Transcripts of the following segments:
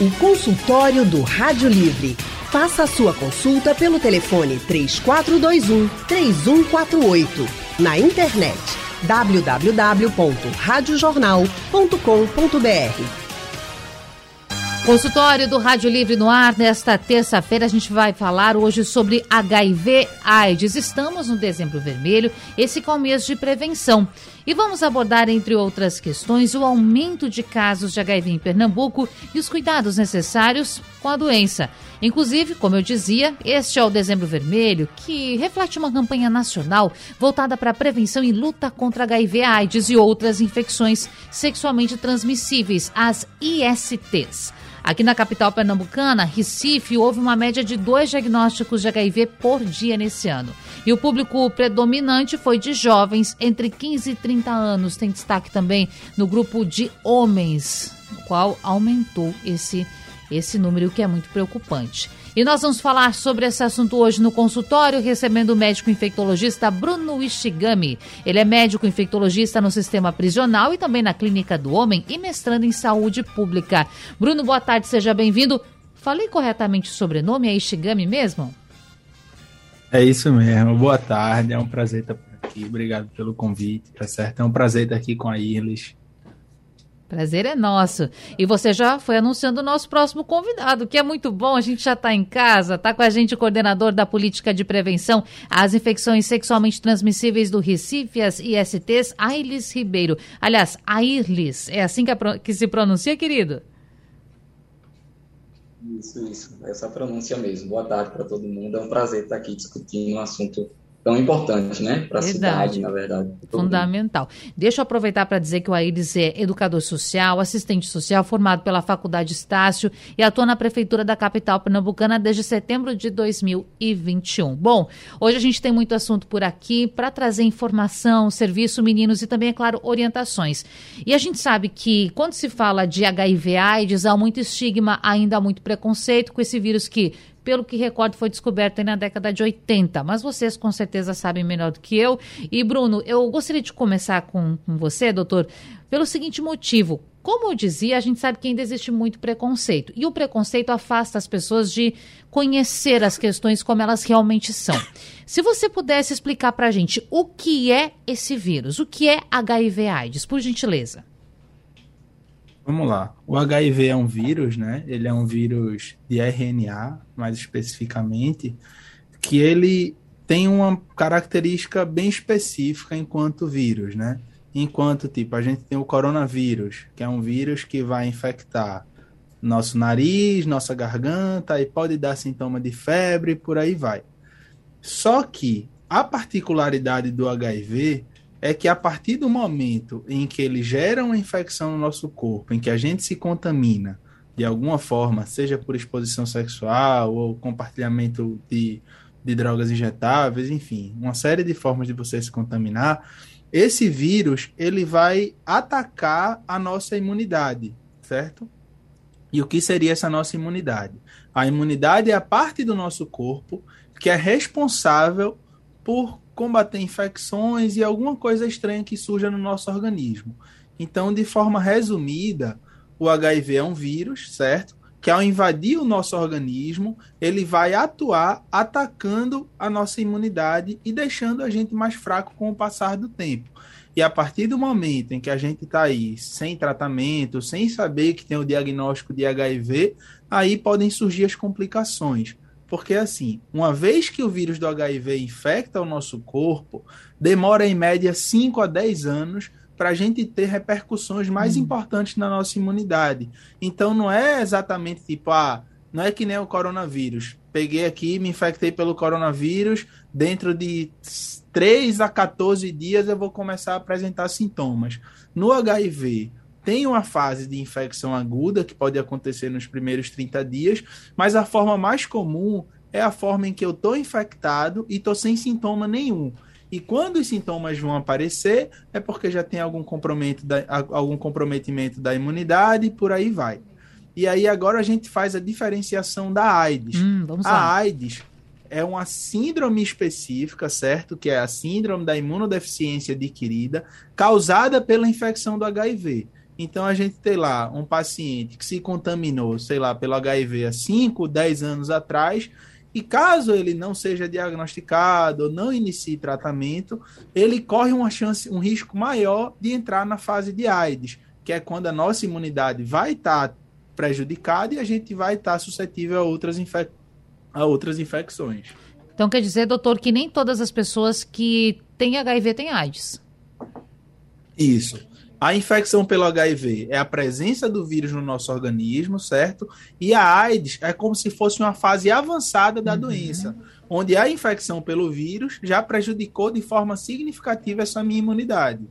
O consultório do Rádio Livre. Faça a sua consulta pelo telefone 3421 3148. Na internet www.radiojornal.com.br. Consultório do Rádio Livre no ar, nesta terça-feira a gente vai falar hoje sobre HIV AIDS. Estamos no dezembro vermelho, esse é o mês de prevenção. E vamos abordar, entre outras questões, o aumento de casos de HIV em Pernambuco e os cuidados necessários com a doença. Inclusive, como eu dizia, este é o Dezembro Vermelho, que reflete uma campanha nacional voltada para a prevenção e luta contra HIV, AIDS e outras infecções sexualmente transmissíveis, as ISTs. Aqui na capital pernambucana, Recife, houve uma média de dois diagnósticos de HIV por dia nesse ano. E o público predominante foi de jovens entre 15 e 30 anos. Tem destaque também no grupo de homens, no qual aumentou esse, esse número, o que é muito preocupante. E nós vamos falar sobre esse assunto hoje no consultório, recebendo o médico infectologista Bruno Ishigami. Ele é médico infectologista no sistema prisional e também na Clínica do Homem e mestrando em saúde pública. Bruno, boa tarde, seja bem-vindo. Falei corretamente o sobrenome, é Ishigami mesmo? É isso mesmo, boa tarde, é um prazer estar por aqui, obrigado pelo convite, tá certo? É um prazer estar aqui com a Irles Prazer é nosso. E você já foi anunciando o nosso próximo convidado, que é muito bom. A gente já está em casa, está com a gente o coordenador da política de prevenção às infecções sexualmente transmissíveis do Recife, as ISTs, Ailes Ribeiro. Aliás, Airlis, é assim que, que se pronuncia, querido? Isso, isso. Essa pronúncia mesmo. Boa tarde para todo mundo. É um prazer estar aqui discutindo um assunto tão importante, né? Para a cidade, na verdade. Fundamental. Deixa eu aproveitar para dizer que o Aires é educador social, assistente social, formado pela Faculdade Estácio e atua na Prefeitura da capital pernambucana desde setembro de 2021. Bom, hoje a gente tem muito assunto por aqui para trazer informação, serviço, meninos e também, é claro, orientações. E a gente sabe que quando se fala de HIV/AIDS, há muito estigma, ainda há muito preconceito com esse vírus que pelo que recordo, foi descoberto na década de 80. Mas vocês com certeza sabem melhor do que eu. E, Bruno, eu gostaria de começar com, com você, doutor, pelo seguinte motivo. Como eu dizia, a gente sabe que ainda existe muito preconceito. E o preconceito afasta as pessoas de conhecer as questões como elas realmente são. Se você pudesse explicar para a gente o que é esse vírus, o que é HIV-AIDS, por gentileza. Vamos lá. O HIV é um vírus, né? Ele é um vírus de RNA, mais especificamente, que ele tem uma característica bem específica enquanto vírus, né? Enquanto, tipo, a gente tem o coronavírus, que é um vírus que vai infectar nosso nariz, nossa garganta, e pode dar sintoma de febre, por aí vai. Só que a particularidade do HIV é que a partir do momento em que ele gera uma infecção no nosso corpo, em que a gente se contamina de alguma forma, seja por exposição sexual ou compartilhamento de, de drogas injetáveis, enfim, uma série de formas de você se contaminar, esse vírus ele vai atacar a nossa imunidade, certo? E o que seria essa nossa imunidade? A imunidade é a parte do nosso corpo que é responsável por combater infecções e alguma coisa estranha que surja no nosso organismo. Então, de forma resumida, o HIV é um vírus, certo? Que ao invadir o nosso organismo, ele vai atuar atacando a nossa imunidade e deixando a gente mais fraco com o passar do tempo. E a partir do momento em que a gente está aí sem tratamento, sem saber que tem o diagnóstico de HIV, aí podem surgir as complicações. Porque, assim, uma vez que o vírus do HIV infecta o nosso corpo, demora em média 5 a 10 anos para a gente ter repercussões mais hum. importantes na nossa imunidade. Então, não é exatamente tipo, ah, não é que nem o coronavírus. Peguei aqui, me infectei pelo coronavírus, dentro de 3 a 14 dias eu vou começar a apresentar sintomas. No HIV, tem uma fase de infecção aguda que pode acontecer nos primeiros 30 dias, mas a forma mais comum é a forma em que eu estou infectado e estou sem sintoma nenhum. E quando os sintomas vão aparecer, é porque já tem algum, da, algum comprometimento da imunidade e por aí vai. E aí agora a gente faz a diferenciação da AIDS. Hum, a AIDS é uma síndrome específica, certo? Que é a síndrome da imunodeficiência adquirida, causada pela infecção do HIV. Então a gente tem lá um paciente que se contaminou, sei lá, pelo HIV há 5, 10 anos atrás, e caso ele não seja diagnosticado ou não inicie tratamento, ele corre uma chance, um risco maior de entrar na fase de AIDS, que é quando a nossa imunidade vai estar tá prejudicada e a gente vai estar tá suscetível a outras, infec a outras infecções. Então quer dizer, doutor, que nem todas as pessoas que têm HIV têm AIDS. Isso. A infecção pelo HIV é a presença do vírus no nosso organismo, certo? E a AIDS é como se fosse uma fase avançada da uhum. doença, onde a infecção pelo vírus já prejudicou de forma significativa essa minha imunidade.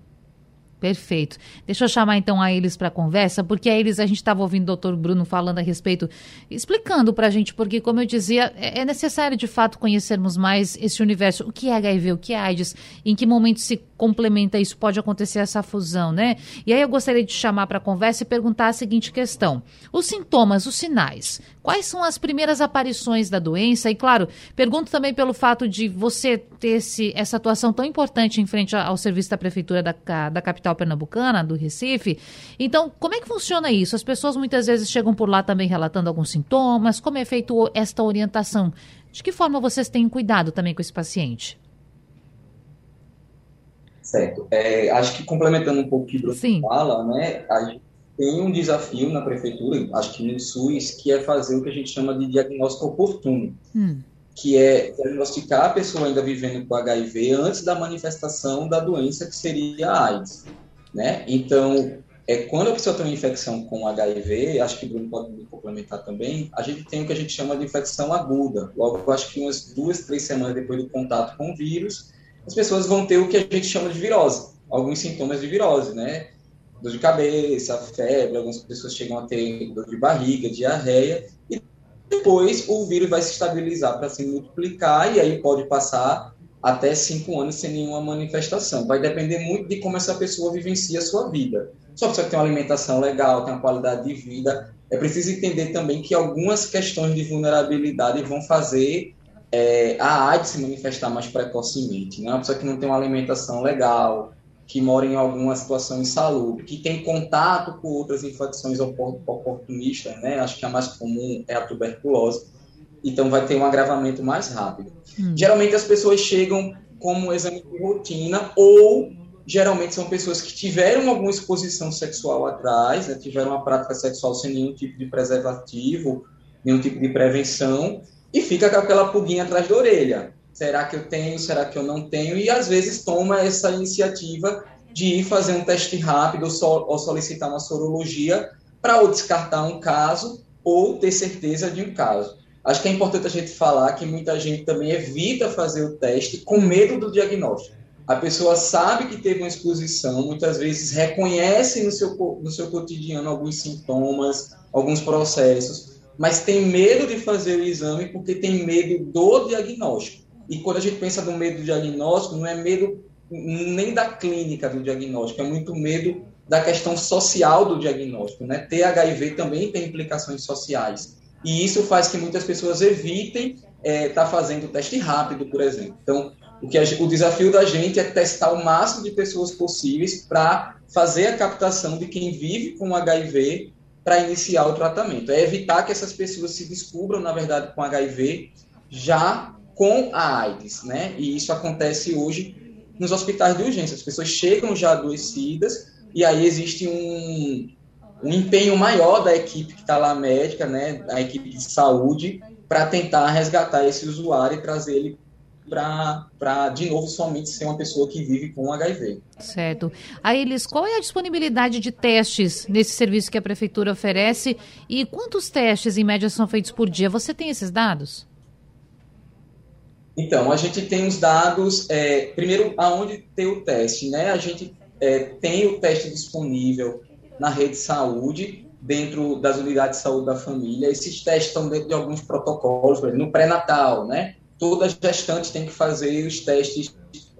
Perfeito. Deixa eu chamar então a eles para conversa, porque a eles a gente estava ouvindo o doutor Bruno falando a respeito, explicando para a gente, porque, como eu dizia, é, é necessário de fato conhecermos mais esse universo. O que é HIV, o que é AIDS, em que momento se complementa isso, pode acontecer essa fusão, né? E aí eu gostaria de chamar para conversa e perguntar a seguinte questão: os sintomas, os sinais, quais são as primeiras aparições da doença? E, claro, pergunto também pelo fato de você ter esse, essa atuação tão importante em frente ao serviço da Prefeitura da, da capital pernambucana, do Recife. Então, como é que funciona isso? As pessoas muitas vezes chegam por lá também relatando alguns sintomas. Como é feito esta orientação? De que forma vocês têm cuidado também com esse paciente? Certo. É, acho que complementando um pouco o que o Bruno fala, né, a gente tem um desafio na prefeitura, acho que no SUS, que é fazer o que a gente chama de diagnóstico oportuno. Hum que é diagnosticar a pessoa ainda vivendo com HIV antes da manifestação da doença que seria a AIDS, né? Então, é, quando a pessoa tem uma infecção com HIV, acho que o Bruno pode me complementar também, a gente tem o que a gente chama de infecção aguda. Logo, acho que umas duas, três semanas depois do contato com o vírus, as pessoas vão ter o que a gente chama de virose, alguns sintomas de virose, né? Dor de cabeça, febre, algumas pessoas chegam a ter dor de barriga, diarreia, e depois o vírus vai se estabilizar para se multiplicar e aí pode passar até cinco anos sem nenhuma manifestação. Vai depender muito de como essa pessoa vivencia a sua vida. Se a pessoa tem uma alimentação legal, tem uma qualidade de vida, é preciso entender também que algumas questões de vulnerabilidade vão fazer é, a AIDS se manifestar mais precocemente. Né? Uma pessoa que não tem uma alimentação legal, que mora em alguma situação insalubre, que tem contato com outras infecções oportunistas, né? Acho que a mais comum é a tuberculose. Então vai ter um agravamento mais rápido. Hum. Geralmente as pessoas chegam como um exame de rotina ou geralmente são pessoas que tiveram alguma exposição sexual atrás, né? tiveram uma prática sexual sem nenhum tipo de preservativo, nenhum tipo de prevenção, e fica com aquela pulguinha atrás da orelha. Será que eu tenho? Será que eu não tenho? E às vezes toma essa iniciativa de ir fazer um teste rápido ou solicitar uma sorologia para ou descartar um caso ou ter certeza de um caso. Acho que é importante a gente falar que muita gente também evita fazer o teste com medo do diagnóstico. A pessoa sabe que teve uma exposição, muitas vezes reconhece no seu, no seu cotidiano alguns sintomas, alguns processos, mas tem medo de fazer o exame porque tem medo do diagnóstico. E quando a gente pensa no medo do diagnóstico, não é medo nem da clínica do diagnóstico, é muito medo da questão social do diagnóstico. Né? Ter HIV também tem implicações sociais. E isso faz que muitas pessoas evitem estar é, tá fazendo teste rápido, por exemplo. Então, o, que a, o desafio da gente é testar o máximo de pessoas possíveis para fazer a captação de quem vive com HIV para iniciar o tratamento. É evitar que essas pessoas se descubram, na verdade, com HIV já com a AIDS, né? E isso acontece hoje nos hospitais de urgência. As pessoas chegam já adoecidas e aí existe um, um empenho maior da equipe que está lá médica, né? A equipe de saúde para tentar resgatar esse usuário e trazer ele para, de novo, somente ser uma pessoa que vive com HIV. Certo. Aí, Elis, qual é a disponibilidade de testes nesse serviço que a Prefeitura oferece e quantos testes, em média, são feitos por dia? Você tem esses dados? Então, a gente tem os dados, é, primeiro, aonde tem o teste, né? A gente é, tem o teste disponível na rede de saúde, dentro das unidades de saúde da família. Esses testes estão dentro de alguns protocolos, por exemplo, no pré-natal, né? Toda gestante tem que fazer os testes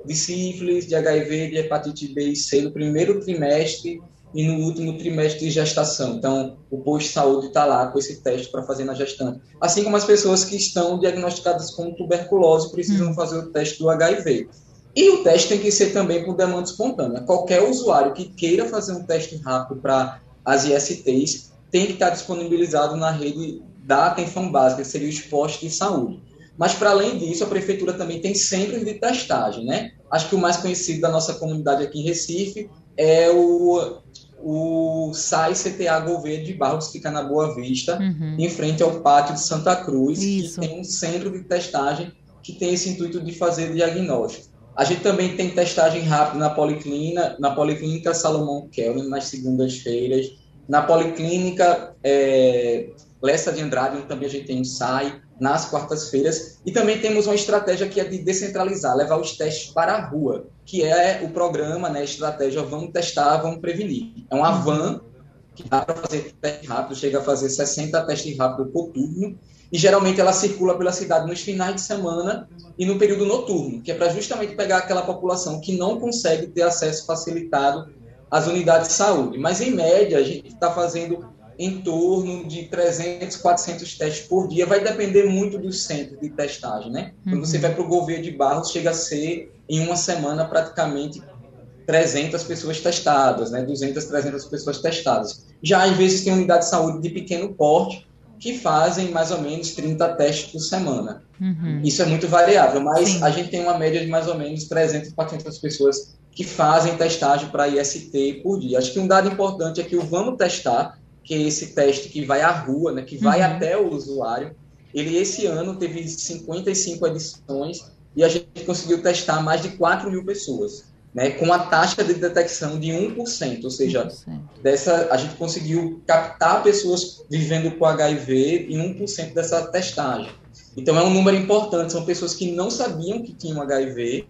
de sífilis, de HIV, de hepatite B e C no primeiro trimestre e no último trimestre de gestação. Então, o posto de saúde está lá com esse teste para fazer na gestante. Assim como as pessoas que estão diagnosticadas com tuberculose precisam hum. fazer o teste do HIV. E o teste tem que ser também com demanda espontânea. Qualquer usuário que queira fazer um teste rápido para as ISTs tem que estar disponibilizado na rede da atenção básica, que seria os postos de saúde. Mas, para além disso, a prefeitura também tem centros de testagem, né? Acho que o mais conhecido da nossa comunidade aqui em Recife é o, o SAI CTA Gouveia de Barros, que fica na Boa Vista, uhum. em frente ao Pátio de Santa Cruz, Isso. que tem um centro de testagem que tem esse intuito de fazer diagnóstico. A gente também tem testagem rápida na Policlínica, na Policlínica Salomão Kelvin, nas segundas-feiras. Na Policlínica é, Lessa de Andrade, onde também a gente tem um SAI, nas quartas-feiras. E também temos uma estratégia que é de descentralizar, levar os testes para a rua, que é o programa, né, estratégia Vamos Testar, Vamos Prevenir. É uma van que dá para fazer teste rápido, chega a fazer 60 testes rápidos por turno, e geralmente ela circula pela cidade nos finais de semana e no período noturno, que é para justamente pegar aquela população que não consegue ter acesso facilitado às unidades de saúde. Mas, em média, a gente está fazendo em torno de 300, 400 testes por dia. Vai depender muito do centro de testagem, né? Uhum. Quando você vai para o governo de Barros, chega a ser, em uma semana, praticamente 300 pessoas testadas, né? 200, 300 pessoas testadas. Já, às vezes, tem unidade de saúde de pequeno porte, que fazem mais ou menos 30 testes por semana. Uhum. Isso é muito variável, mas Sim. a gente tem uma média de mais ou menos 300, 400 pessoas que fazem testagem para IST por dia. Acho que um dado importante é que o Vamos Testar, que é esse teste que vai à rua, né, que vai uhum. até o usuário, ele esse ano teve 55 edições e a gente conseguiu testar mais de 4 mil pessoas né, com a taxa de detecção de 1%, ou seja, 1%. Dessa, a gente conseguiu captar pessoas vivendo com HIV em 1% dessa testagem. Então é um número importante, são pessoas que não sabiam que tinham HIV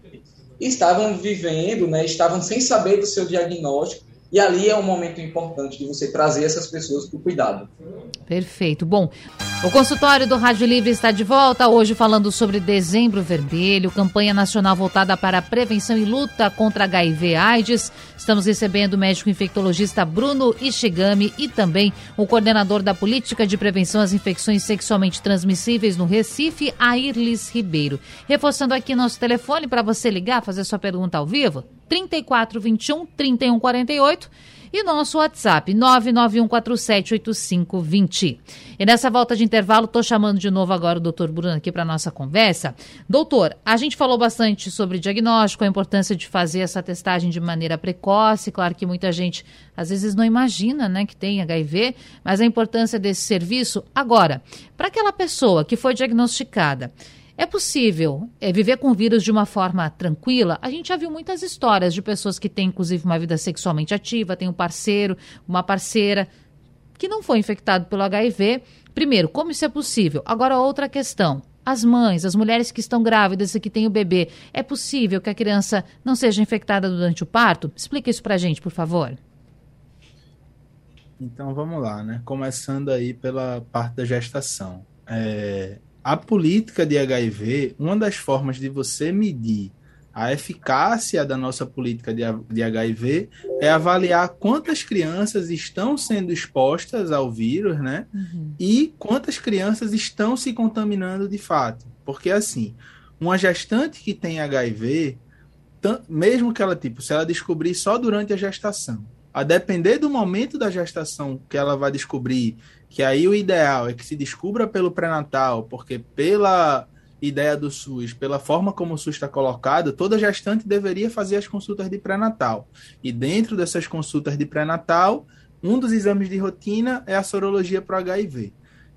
e estavam vivendo, né, estavam sem saber do seu diagnóstico e ali é um momento importante de você trazer essas pessoas para o cuidado. Perfeito. Bom, o consultório do Rádio Livre está de volta hoje falando sobre Dezembro Vermelho, campanha nacional voltada para a prevenção e luta contra HIV/AIDS. Estamos recebendo o médico infectologista Bruno Ishigami e também o coordenador da política de prevenção às infecções sexualmente transmissíveis no Recife, Airlis Ribeiro. Reforçando aqui nosso telefone para você ligar, fazer sua pergunta ao vivo, 3421 3148 e nosso WhatsApp 991478520. E nessa volta de intervalo, estou chamando de novo agora o doutor Bruno aqui para nossa conversa. Doutor, a gente falou bastante sobre diagnóstico, a importância de fazer essa testagem de maneira precoce. Claro que muita gente às vezes não imagina né, que tem HIV, mas a importância desse serviço. Agora, para aquela pessoa que foi diagnosticada, é possível é, viver com o vírus de uma forma tranquila? A gente já viu muitas histórias de pessoas que têm, inclusive, uma vida sexualmente ativa, tem um parceiro, uma parceira que não foi infectado pelo HIV. Primeiro, como isso é possível? Agora, outra questão. As mães, as mulheres que estão grávidas e que têm o bebê, é possível que a criança não seja infectada durante o parto? Explica isso pra gente, por favor. Então vamos lá, né? Começando aí pela parte da gestação. É, a política de HIV, uma das formas de você medir a eficácia da nossa política de, de HIV é avaliar quantas crianças estão sendo expostas ao vírus, né? Uhum. E quantas crianças estão se contaminando de fato. Porque, assim, uma gestante que tem HIV, mesmo que ela, tipo, se ela descobrir só durante a gestação, a depender do momento da gestação que ela vai descobrir que aí o ideal é que se descubra pelo pré-natal, porque pela ideia do SUS, pela forma como o SUS está colocado, toda gestante deveria fazer as consultas de pré-natal. E dentro dessas consultas de pré-natal, um dos exames de rotina é a sorologia para HIV.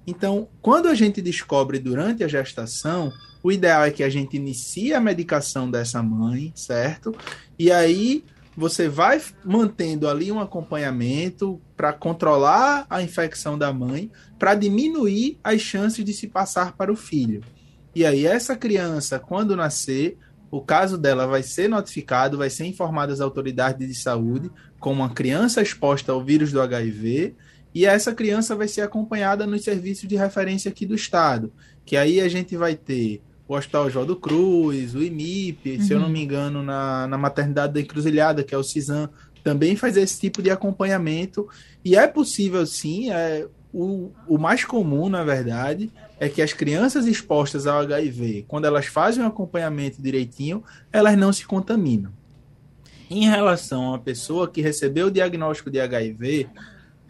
Então, quando a gente descobre durante a gestação, o ideal é que a gente inicie a medicação dessa mãe, certo? E aí você vai mantendo ali um acompanhamento para controlar a infecção da mãe, para diminuir as chances de se passar para o filho. E aí, essa criança, quando nascer, o caso dela vai ser notificado, vai ser informado às autoridades de saúde como uma criança exposta ao vírus do HIV, e essa criança vai ser acompanhada nos serviços de referência aqui do Estado, que aí a gente vai ter o Hospital Oswaldo Cruz, o IMIP, uhum. se eu não uhum. me engano, na, na maternidade da Encruzilhada, que é o CISAM, também faz esse tipo de acompanhamento. E é possível, sim, é, o, o mais comum, na verdade, é que as crianças expostas ao HIV, quando elas fazem um acompanhamento direitinho, elas não se contaminam. Em relação a uma pessoa que recebeu o diagnóstico de HIV,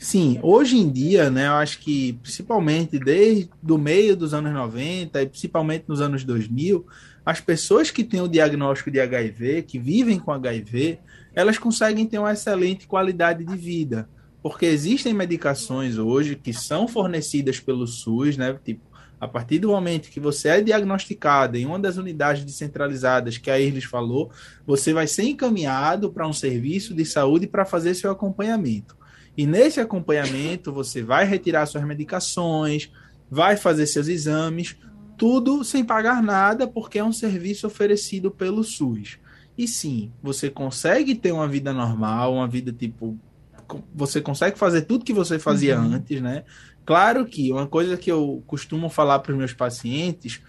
sim, hoje em dia, né, eu acho que principalmente desde o meio dos anos 90 e principalmente nos anos 2000, as pessoas que têm o diagnóstico de HIV, que vivem com HIV, elas conseguem ter uma excelente qualidade de vida porque existem medicações hoje que são fornecidas pelo SUS, né? Tipo, a partir do momento que você é diagnosticado em uma das unidades descentralizadas que a Irles falou, você vai ser encaminhado para um serviço de saúde para fazer seu acompanhamento. E nesse acompanhamento, você vai retirar suas medicações, vai fazer seus exames, tudo sem pagar nada, porque é um serviço oferecido pelo SUS. E sim, você consegue ter uma vida normal, uma vida tipo você consegue fazer tudo que você fazia uhum. antes, né? Claro que uma coisa que eu costumo falar para os meus pacientes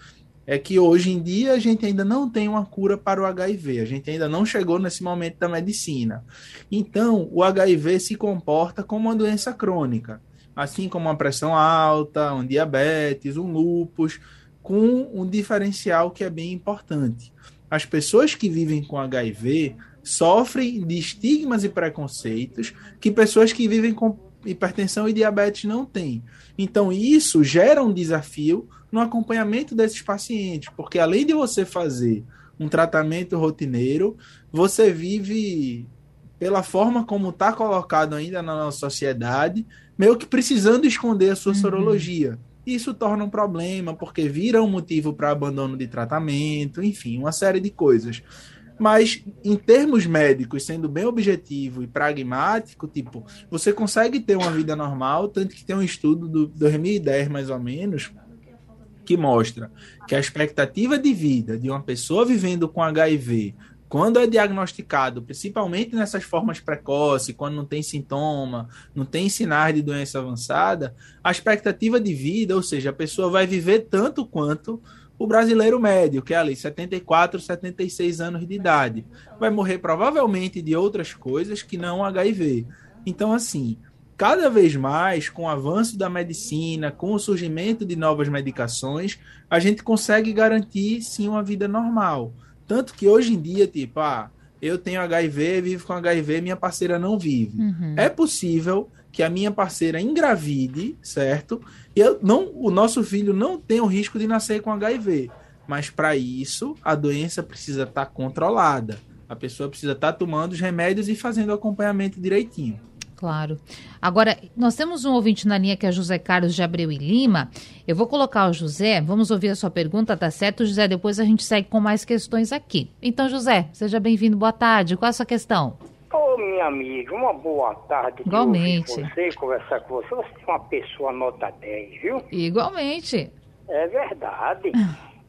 é que hoje em dia a gente ainda não tem uma cura para o HIV, a gente ainda não chegou nesse momento da medicina. Então, o HIV se comporta como uma doença crônica, assim como uma pressão alta, um diabetes, um lúpus, com um diferencial que é bem importante. As pessoas que vivem com HIV sofrem de estigmas e preconceitos que pessoas que vivem com hipertensão e diabetes não têm. Então, isso gera um desafio no acompanhamento desses pacientes, porque além de você fazer um tratamento rotineiro, você vive, pela forma como está colocado ainda na nossa sociedade, meio que precisando esconder a sua uhum. sorologia. Isso torna um problema, porque vira um motivo para abandono de tratamento, enfim, uma série de coisas. Mas, em termos médicos, sendo bem objetivo e pragmático, tipo, você consegue ter uma vida normal, tanto que tem um estudo do 2010, mais ou menos, que mostra que a expectativa de vida de uma pessoa vivendo com HIV, quando é diagnosticado, principalmente nessas formas precoces, quando não tem sintoma, não tem sinais de doença avançada, a expectativa de vida, ou seja, a pessoa vai viver tanto quanto o brasileiro médio, que é ali 74, 76 anos de idade. Vai morrer provavelmente de outras coisas que não HIV. Então, assim, cada vez mais, com o avanço da medicina, com o surgimento de novas medicações, a gente consegue garantir sim uma vida normal. Tanto que hoje em dia, tipo, ah, eu tenho HIV, vivo com HIV, minha parceira não vive. Uhum. É possível que a minha parceira engravide, certo? E eu, não, o nosso filho não tem o risco de nascer com HIV. Mas para isso, a doença precisa estar tá controlada. A pessoa precisa estar tá tomando os remédios e fazendo o acompanhamento direitinho. Claro. Agora, nós temos um ouvinte na linha que é José Carlos de Abreu e Lima. Eu vou colocar o José, vamos ouvir a sua pergunta, tá certo, José? Depois a gente segue com mais questões aqui. Então, José, seja bem-vindo, boa tarde. Qual é a sua questão? Ô, minha amiga, uma boa tarde. Igualmente. Você, conversar com você. Você é uma pessoa nota 10, viu? Igualmente. É verdade.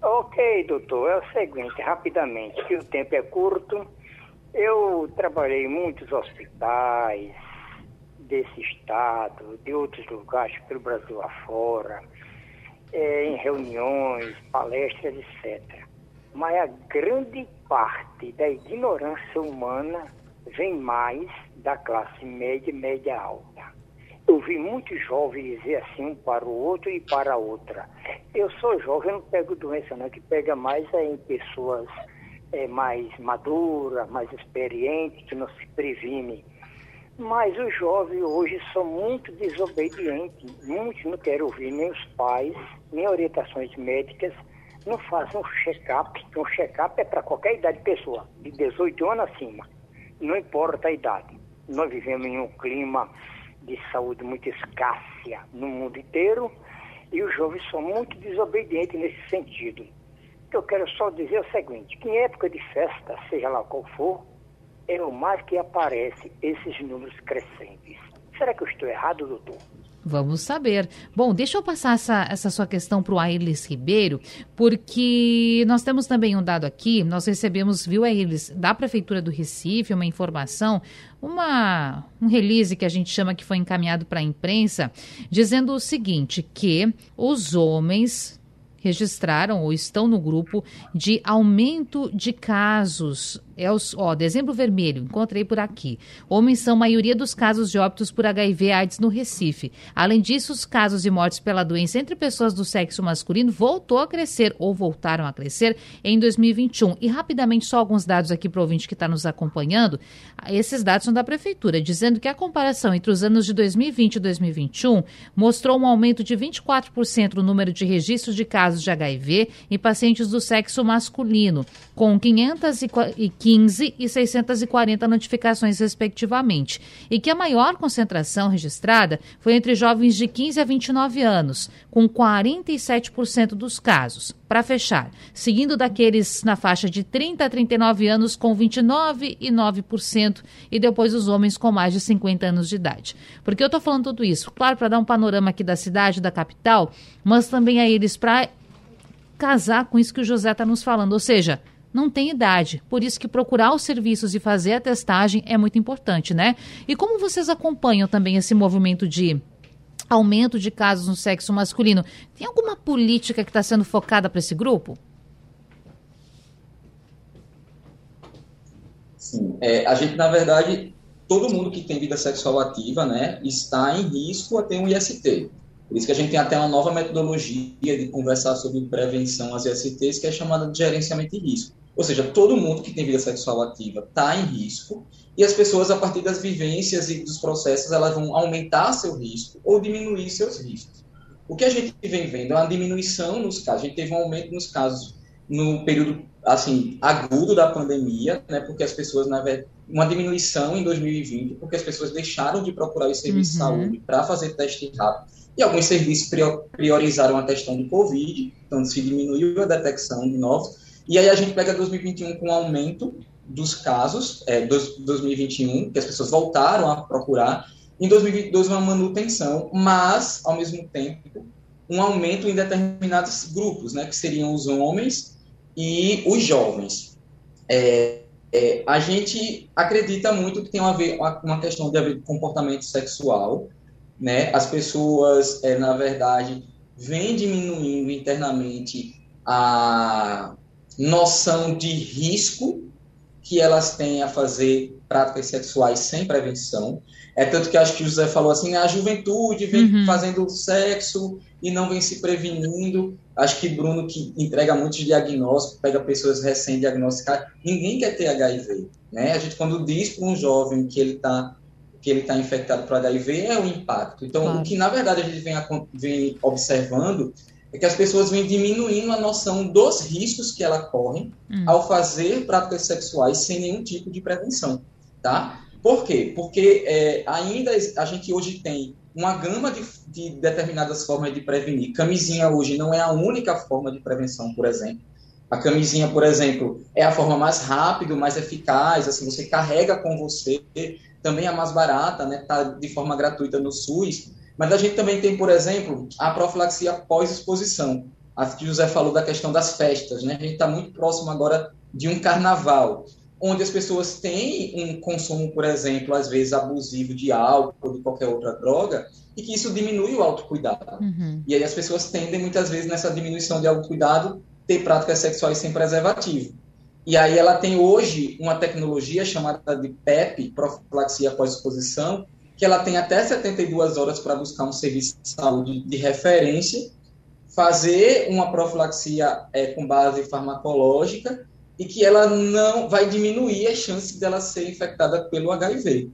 ok, doutor, é o seguinte, rapidamente, que o tempo é curto. Eu trabalhei em muitos hospitais desse estado, de outros lugares pelo Brasil afora, é, em reuniões, palestras, etc. Mas a grande parte da ignorância humana vem mais da classe média e média alta. Eu vi muitos jovens dizer assim um para o outro e para a outra. Eu sou jovem, não pego doença não, que pega mais é em pessoas é, mais maduras, mais experientes, que não se previne. Mas os jovens hoje são muito desobedientes, muitos não querem ouvir nem os pais, nem orientações médicas, não fazem um check-up, que um check-up é para qualquer idade de pessoa, de 18 anos acima não importa a idade. Nós vivemos em um clima de saúde muito escassa no mundo inteiro e os jovens são muito desobedientes nesse sentido. Eu quero só dizer o seguinte, que em época de festa, seja lá qual for, é o mais que aparece esses números crescentes. Será que eu estou errado, doutor? Vamos saber. Bom, deixa eu passar essa, essa sua questão para o Aires Ribeiro, porque nós temos também um dado aqui, nós recebemos, viu, Aires, da Prefeitura do Recife, uma informação, uma, um release que a gente chama que foi encaminhado para a imprensa, dizendo o seguinte, que os homens registraram ou estão no grupo de aumento de casos é os, ó, dezembro vermelho, encontrei por aqui. Homens são maioria dos casos de óbitos por HIV AIDS no Recife. Além disso, os casos de mortes pela doença entre pessoas do sexo masculino voltou a crescer ou voltaram a crescer em 2021. E rapidamente, só alguns dados aqui para o ouvinte que está nos acompanhando. Esses dados são da Prefeitura, dizendo que a comparação entre os anos de 2020 e 2021 mostrou um aumento de 24% no número de registros de casos de HIV em pacientes do sexo masculino, com 515 15 e 640 notificações, respectivamente, e que a maior concentração registrada foi entre jovens de 15 a 29 anos, com 47% dos casos. Para fechar, seguindo daqueles na faixa de 30 a 39 anos, com 29,9%, e depois os homens com mais de 50 anos de idade. Por que eu estou falando tudo isso? Claro, para dar um panorama aqui da cidade, da capital, mas também a eles para casar com isso que o José está nos falando, ou seja, não tem idade. Por isso que procurar os serviços e fazer a testagem é muito importante, né? E como vocês acompanham também esse movimento de aumento de casos no sexo masculino? Tem alguma política que está sendo focada para esse grupo? Sim. É, a gente, na verdade, todo mundo que tem vida sexual ativa, né, está em risco a ter um IST. Por isso que a gente tem até uma nova metodologia de conversar sobre prevenção às ISTs, que é chamada de gerenciamento de risco. Ou seja, todo mundo que tem vida sexual ativa está em risco e as pessoas, a partir das vivências e dos processos, elas vão aumentar seu risco ou diminuir seus riscos. O que a gente vem vendo é uma diminuição nos casos. A gente teve um aumento nos casos no período assim agudo da pandemia, né, porque as pessoas na verdade uma diminuição em 2020, porque as pessoas deixaram de procurar os serviços uhum. de saúde para fazer teste rápido e alguns serviços priorizaram a questão do Covid, então se diminuiu a detecção de novos e aí a gente pega 2021 com um aumento dos casos, é, 2021, que as pessoas voltaram a procurar, em 2022 uma manutenção, mas, ao mesmo tempo, um aumento em determinados grupos, né, que seriam os homens e os jovens. É, é, a gente acredita muito que tem a ver uma questão de comportamento sexual, né? As pessoas, é, na verdade, vêm diminuindo internamente a noção de risco que elas têm a fazer práticas sexuais sem prevenção. É tanto que acho que o José falou assim, a juventude vem uhum. fazendo sexo e não vem se prevenindo. Acho que Bruno, que entrega muitos diagnósticos, pega pessoas recém-diagnosticadas, ninguém quer ter HIV. Né? A gente, quando diz para um jovem que ele está que ele está infectado por HIV, é o impacto. Então, claro. o que, na verdade, a gente vem, vem observando é que as pessoas vêm diminuindo a noção dos riscos que ela correm hum. ao fazer práticas sexuais sem nenhum tipo de prevenção, tá? Por quê? Porque é, ainda a gente hoje tem uma gama de, de, determinadas formas de prevenir. Camisinha hoje não é a única forma de prevenção, por exemplo. A camisinha, por exemplo, é a forma mais rápida, mais eficaz, assim, você carrega com você, também é a mais barata, né? Tá de forma gratuita no SUS. Mas a gente também tem, por exemplo, a profilaxia pós-exposição. A que José falou da questão das festas, né? A gente está muito próximo agora de um carnaval, onde as pessoas têm um consumo, por exemplo, às vezes abusivo de álcool ou de qualquer outra droga, e que isso diminui o autocuidado. Uhum. E aí as pessoas tendem, muitas vezes, nessa diminuição de autocuidado, ter práticas sexuais sem preservativo. E aí ela tem hoje uma tecnologia chamada de PEP, profilaxia pós-exposição, que ela tem até 72 horas para buscar um serviço de saúde de referência, fazer uma profilaxia é, com base farmacológica e que ela não vai diminuir a chance dela ser infectada pelo HIV,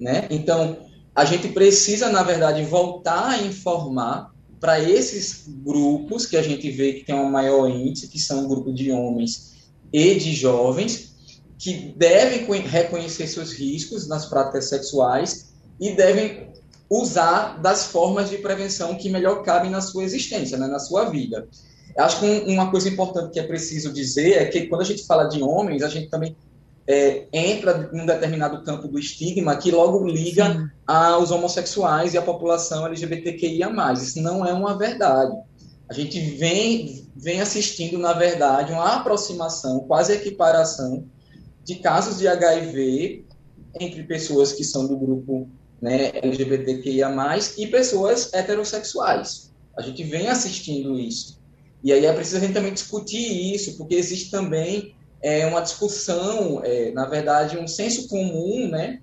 né? Então, a gente precisa, na verdade, voltar a informar para esses grupos que a gente vê que tem um maior índice, que são o grupo de homens e de jovens, que devem reconhecer seus riscos nas práticas sexuais e devem usar das formas de prevenção que melhor cabem na sua existência, né, na sua vida. Acho que uma coisa importante que é preciso dizer é que quando a gente fala de homens, a gente também é, entra em um determinado campo do estigma que logo liga Sim. aos homossexuais e à população LGBTQIA+. Isso não é uma verdade. A gente vem, vem assistindo, na verdade, uma aproximação, quase equiparação, de casos de HIV entre pessoas que são do grupo né, LGBTQIA+, e pessoas heterossexuais. A gente vem assistindo isso. E aí é preciso a gente também discutir isso, porque existe também é, uma discussão, é, na verdade, um senso comum, né,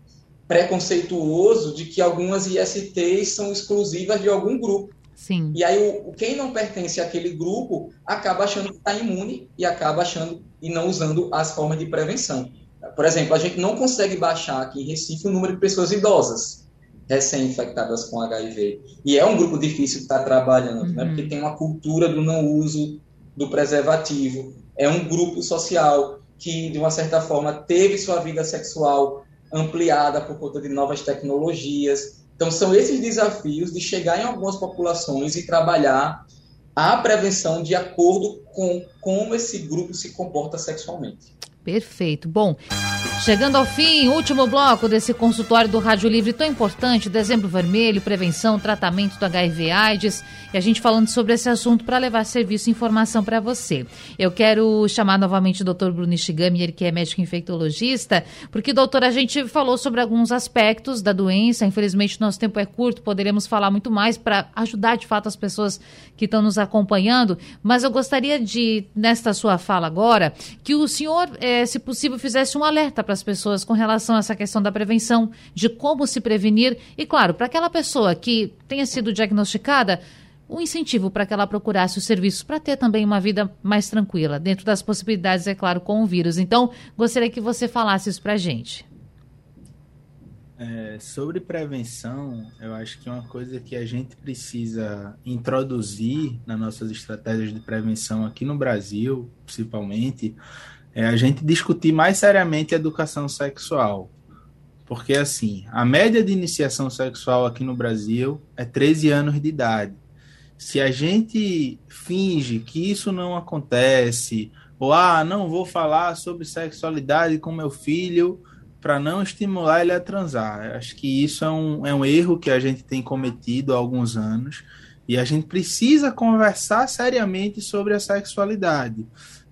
preconceituoso de que algumas ISTs são exclusivas de algum grupo. Sim. E aí o, quem não pertence àquele grupo acaba achando que está imune e acaba achando e não usando as formas de prevenção. Por exemplo, a gente não consegue baixar aqui em Recife o número de pessoas idosas recém-infectadas com HIV. E é um grupo difícil de estar trabalhando, né? uhum. né? porque tem uma cultura do não uso do preservativo. É um grupo social que, de uma certa forma, teve sua vida sexual ampliada por conta de novas tecnologias, então, são esses desafios de chegar em algumas populações e trabalhar a prevenção de acordo com como esse grupo se comporta sexualmente. Perfeito. Bom, chegando ao fim, último bloco desse consultório do Rádio Livre tão importante, dezembro vermelho, prevenção, tratamento do HIV AIDS, e a gente falando sobre esse assunto para levar serviço e informação para você. Eu quero chamar novamente o doutor Bruno Ishigami, ele que é médico infectologista, porque, doutor, a gente falou sobre alguns aspectos da doença, infelizmente nosso tempo é curto, poderemos falar muito mais para ajudar de fato as pessoas que estão nos acompanhando, mas eu gostaria de, nesta sua fala agora, que o senhor... É, é, se possível, fizesse um alerta para as pessoas com relação a essa questão da prevenção, de como se prevenir. E, claro, para aquela pessoa que tenha sido diagnosticada, um incentivo para que ela procurasse os serviços para ter também uma vida mais tranquila, dentro das possibilidades, é claro, com o vírus. Então, gostaria que você falasse isso para a gente. É, sobre prevenção, eu acho que uma coisa que a gente precisa introduzir nas nossas estratégias de prevenção aqui no Brasil, principalmente, é a gente discutir mais seriamente a educação sexual. Porque, assim, a média de iniciação sexual aqui no Brasil é 13 anos de idade. Se a gente finge que isso não acontece, ou, ah, não vou falar sobre sexualidade com meu filho para não estimular ele a transar. Acho que isso é um, é um erro que a gente tem cometido há alguns anos e a gente precisa conversar seriamente sobre a sexualidade.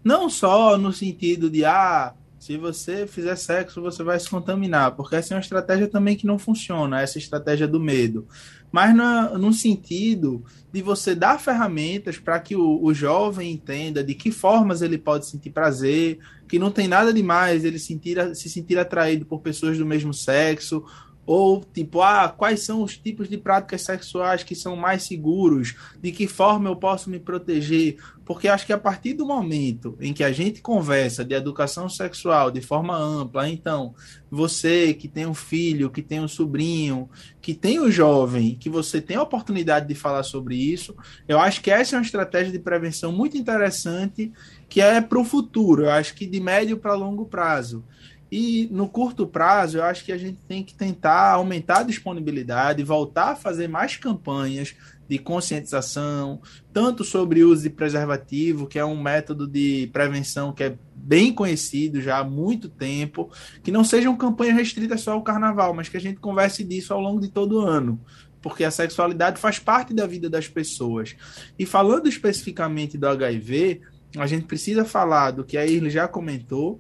Não só no sentido de, ah, se você fizer sexo, você vai se contaminar, porque essa é uma estratégia também que não funciona, essa estratégia do medo. Mas no sentido de você dar ferramentas para que o, o jovem entenda de que formas ele pode sentir prazer, que não tem nada demais ele sentir, se sentir atraído por pessoas do mesmo sexo, ou tipo, ah, quais são os tipos de práticas sexuais que são mais seguros? De que forma eu posso me proteger? Porque acho que a partir do momento em que a gente conversa de educação sexual de forma ampla, então, você que tem um filho, que tem um sobrinho, que tem um jovem, que você tem a oportunidade de falar sobre isso, eu acho que essa é uma estratégia de prevenção muito interessante que é para o futuro, eu acho que de médio para longo prazo. E no curto prazo, eu acho que a gente tem que tentar aumentar a disponibilidade, voltar a fazer mais campanhas de conscientização, tanto sobre uso de preservativo, que é um método de prevenção que é bem conhecido já há muito tempo, que não sejam campanhas restritas só ao carnaval, mas que a gente converse disso ao longo de todo o ano, porque a sexualidade faz parte da vida das pessoas. E falando especificamente do HIV, a gente precisa falar do que a Irle já comentou,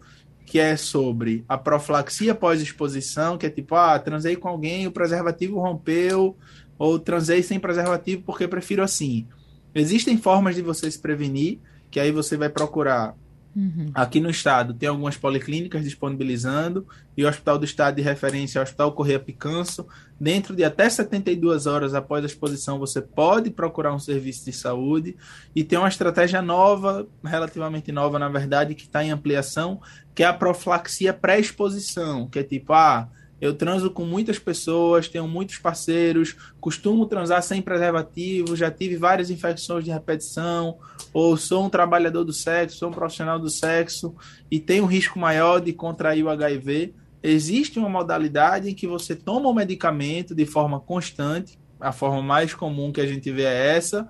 que é sobre a profilaxia pós-exposição, que é tipo, ah, transei com alguém, o preservativo rompeu, ou transei sem preservativo porque prefiro assim. Existem formas de você se prevenir, que aí você vai procurar Uhum. Aqui no estado tem algumas policlínicas disponibilizando e o Hospital do Estado de referência é o Hospital Correia Picanso. Dentro de até 72 horas após a exposição, você pode procurar um serviço de saúde e tem uma estratégia nova, relativamente nova na verdade, que está em ampliação, que é a profilaxia pré-exposição, que é tipo, ah, eu transo com muitas pessoas, tenho muitos parceiros, costumo transar sem preservativo, já tive várias infecções de repetição, ou sou um trabalhador do sexo, sou um profissional do sexo e tenho um risco maior de contrair o HIV. Existe uma modalidade em que você toma o medicamento de forma constante, a forma mais comum que a gente vê é essa,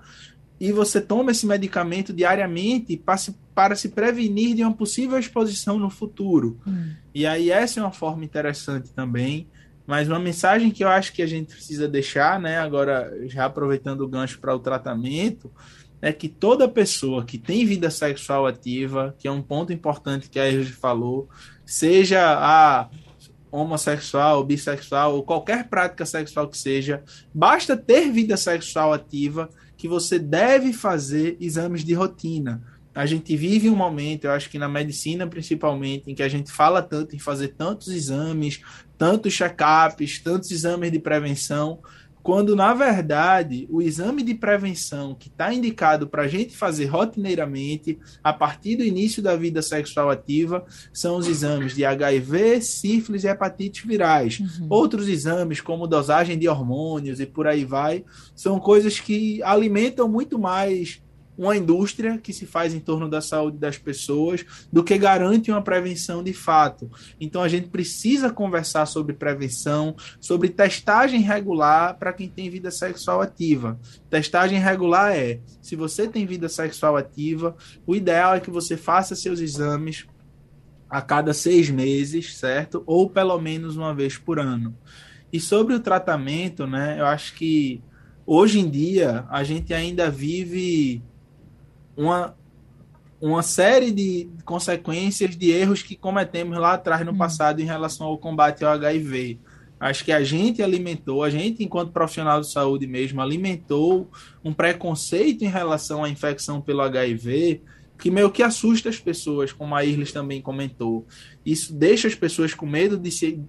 e você toma esse medicamento diariamente para se, para se prevenir de uma possível exposição no futuro. Hum. E aí essa é uma forma interessante também. Mas uma mensagem que eu acho que a gente precisa deixar, né, agora já aproveitando o gancho para o tratamento, é que toda pessoa que tem vida sexual ativa, que é um ponto importante que a gente falou, seja a homossexual, bissexual ou qualquer prática sexual que seja, basta ter vida sexual ativa que você deve fazer exames de rotina. A gente vive um momento, eu acho que na medicina principalmente, em que a gente fala tanto em fazer tantos exames, tantos check-ups, tantos exames de prevenção, quando na verdade o exame de prevenção que está indicado para a gente fazer rotineiramente a partir do início da vida sexual ativa são os exames de HIV, sífilis e hepatite virais. Uhum. Outros exames, como dosagem de hormônios e por aí vai, são coisas que alimentam muito mais uma indústria que se faz em torno da saúde das pessoas do que garante uma prevenção de fato. Então a gente precisa conversar sobre prevenção, sobre testagem regular para quem tem vida sexual ativa. Testagem regular é, se você tem vida sexual ativa, o ideal é que você faça seus exames a cada seis meses, certo? Ou pelo menos uma vez por ano. E sobre o tratamento, né? Eu acho que hoje em dia a gente ainda vive uma, uma série de consequências de erros que cometemos lá atrás no hum. passado em relação ao combate ao HIV. Acho que a gente alimentou, a gente, enquanto profissional de saúde mesmo, alimentou um preconceito em relação à infecção pelo HIV que meio que assusta as pessoas, como a Irles também comentou. Isso deixa as pessoas com medo de se,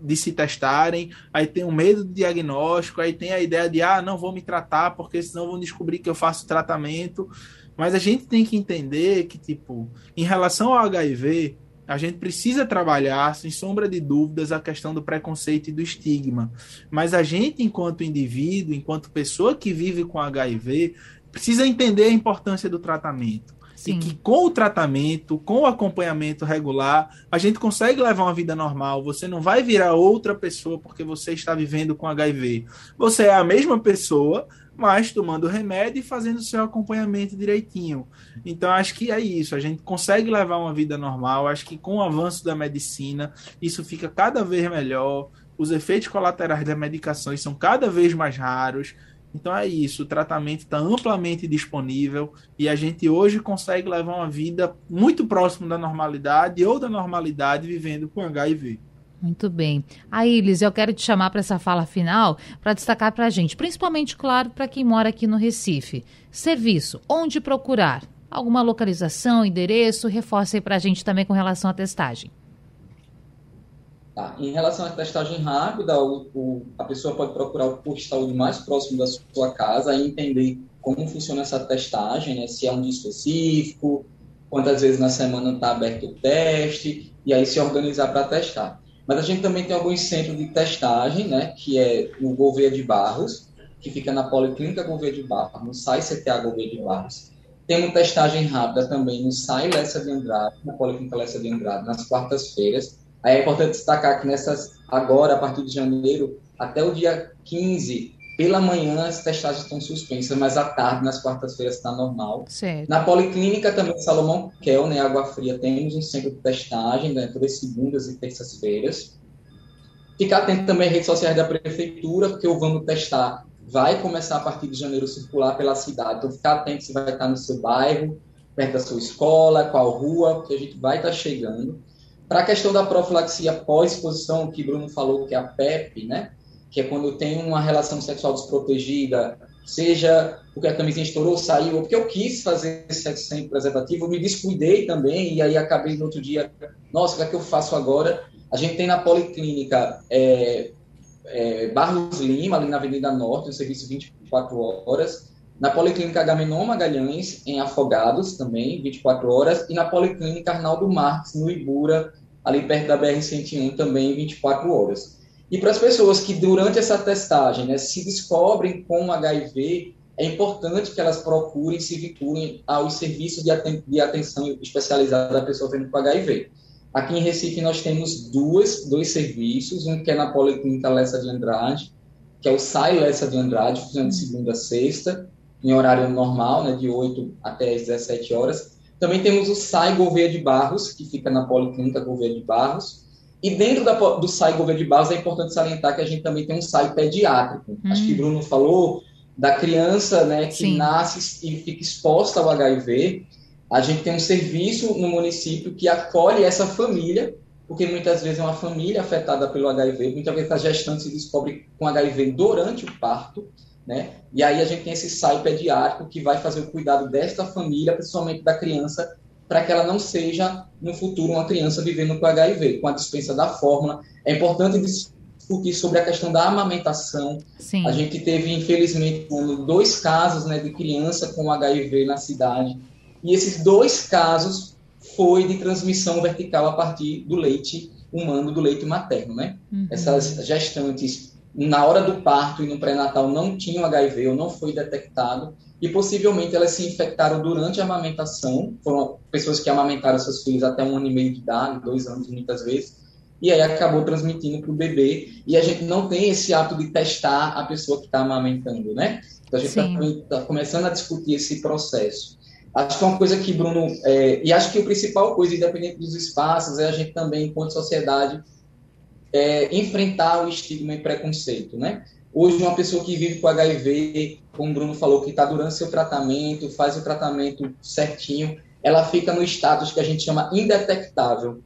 de se testarem, aí tem o medo do diagnóstico, aí tem a ideia de, ah, não vou me tratar porque senão vão descobrir que eu faço tratamento. Mas a gente tem que entender que, tipo, em relação ao HIV, a gente precisa trabalhar, sem sombra de dúvidas, a questão do preconceito e do estigma. Mas a gente, enquanto indivíduo, enquanto pessoa que vive com HIV, precisa entender a importância do tratamento. Sim. E que com o tratamento, com o acompanhamento regular, a gente consegue levar uma vida normal. Você não vai virar outra pessoa porque você está vivendo com HIV. Você é a mesma pessoa, mas tomando remédio e fazendo seu acompanhamento direitinho. Então, acho que é isso. A gente consegue levar uma vida normal. Acho que com o avanço da medicina, isso fica cada vez melhor. Os efeitos colaterais das medicações são cada vez mais raros. Então é isso, o tratamento está amplamente disponível e a gente hoje consegue levar uma vida muito próximo da normalidade ou da normalidade vivendo com HIV. Muito bem. Aí, Ilis, eu quero te chamar para essa fala final para destacar para a gente, principalmente, claro, para quem mora aqui no Recife. Serviço, onde procurar? Alguma localização, endereço? Reforce aí para a gente também com relação à testagem. Tá. Em relação à testagem rápida, o, o, a pessoa pode procurar o posto de saúde mais próximo da sua casa e entender como funciona essa testagem, né? se é um dia específico, quantas vezes na semana está aberto o teste, e aí se organizar para testar. Mas a gente também tem alguns centros de testagem, né, que é no Gouveia de Barros, que fica na Policlínica Gouveia de Barros, no SAI CTA Gouveia de Barros. Temos testagem rápida também no SAI Lessa de Andrade, na Policlínica Lessa de Andrade, nas quartas-feiras. Aí é importante destacar que nessas, agora, a partir de janeiro, até o dia 15, pela manhã as testagens estão suspensas, mas à tarde, nas quartas-feiras, está normal. Certo. Na Policlínica também, Salomão Kel, né, Água Fria, temos um centro de testagem, né, todas segundas e terças-feiras. Ficar atento também às redes sociais da Prefeitura, porque o Vamos Testar vai começar a partir de janeiro circular pela cidade. Então, ficar atento se vai estar no seu bairro, perto da sua escola, qual rua, porque a gente vai estar chegando. Para a questão da profilaxia pós-exposição, que Bruno falou que é a PEP, né? Que é quando eu tenho uma relação sexual desprotegida, seja porque a camisinha estourou, saiu, ou porque eu quis fazer sexo sem preservativo, me descuidei também, e aí acabei no outro dia, nossa, o que é que eu faço agora? A gente tem na Policlínica é, é, Barros Lima, ali na Avenida Norte, um serviço 24 horas, na Policlínica Agamenon Magalhães, em Afogados, também, 24 horas, e na Policlínica Arnaldo Marques, no Ibura, ali perto da BR-101, também, 24 horas. E para as pessoas que durante essa testagem né, se descobrem com HIV, é importante que elas procurem se vinculem aos serviços de, aten de atenção especializada da pessoa vivendo com HIV. Aqui em Recife nós temos duas, dois serviços, um que é na Policlínica Lessa de Andrade, que é o SAI Lessa de Andrade, funcionando de segunda a sexta, em horário normal, né, de 8 até as 17 horas. Também temos o SAI Gouveia de Barros, que fica na Policlínica Gouveia de Barros, e dentro da, do SAI Gouveia de Barros é importante salientar que a gente também tem um SAI pediátrico. Hum. Acho que Bruno falou da criança né, que Sim. nasce e fica exposta ao HIV. A gente tem um serviço no município que acolhe essa família porque muitas vezes é uma família afetada pelo HIV, muitas vezes a gestante se descobre com HIV durante o parto, né? E aí a gente tem esse SAI pediátrico que vai fazer o cuidado desta família, principalmente da criança, para que ela não seja, no futuro, uma criança vivendo com HIV, com a dispensa da fórmula. É importante discutir sobre a questão da amamentação. Sim. A gente teve, infelizmente, dois casos né, de criança com HIV na cidade, e esses dois casos foi de transmissão vertical a partir do leite humano, do leite materno, né? Uhum. Essas gestantes, na hora do parto e no pré-natal, não tinham HIV ou não foi detectado, e possivelmente elas se infectaram durante a amamentação, foram pessoas que amamentaram seus filhos até um ano e meio de idade, dois anos muitas vezes, e aí acabou transmitindo para o bebê, e a gente não tem esse hábito de testar a pessoa que está amamentando, né? Então a gente está tá começando a discutir esse processo. Acho que é uma coisa que, Bruno, é, e acho que a principal coisa, independente dos espaços, é a gente também, enquanto sociedade, é, enfrentar o estigma e preconceito, né? Hoje, uma pessoa que vive com HIV, como o Bruno falou, que está durante seu tratamento, faz o tratamento certinho, ela fica no status que a gente chama indetectável.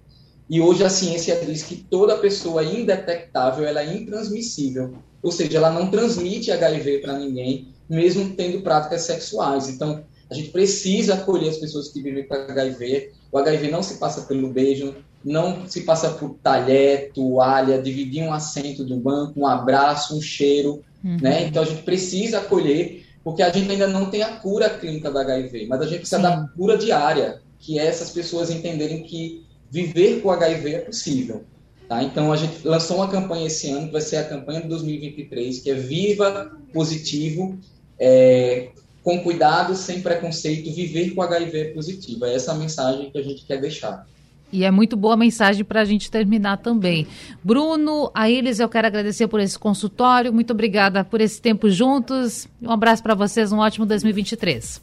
E hoje a ciência diz que toda pessoa indetectável ela é intransmissível, ou seja, ela não transmite HIV para ninguém, mesmo tendo práticas sexuais. Então, a gente precisa acolher as pessoas que vivem com HIV. O HIV não se passa pelo beijo, não se passa por talher, toalha, dividir um assento do banco, um abraço, um cheiro, uhum. né? Então a gente precisa acolher, porque a gente ainda não tem a cura clínica do HIV, mas a gente precisa Sim. da cura diária, que é essas pessoas entenderem que viver com HIV é possível. Tá? Então a gente lançou uma campanha esse ano, que vai ser a campanha de 2023, que é Viva Positivo, é, com cuidado, sem preconceito, viver com HIV positivo. É essa a mensagem que a gente quer deixar. E é muito boa a mensagem para a gente terminar também. Bruno, a eles eu quero agradecer por esse consultório. Muito obrigada por esse tempo juntos. Um abraço para vocês, um ótimo 2023.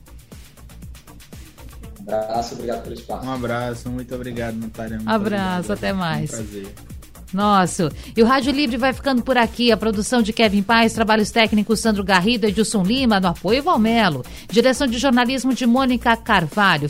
Um abraço, obrigado pelo espaço. Um abraço, muito obrigado, Natália. Muito abraço, obrigado. até mais. um prazer. Nosso. E o Rádio Livre vai ficando por aqui. A produção de Kevin Paz, trabalhos técnicos Sandro Garrido, Edilson Lima, no apoio Valmelo. Direção de jornalismo de Mônica Carvalho.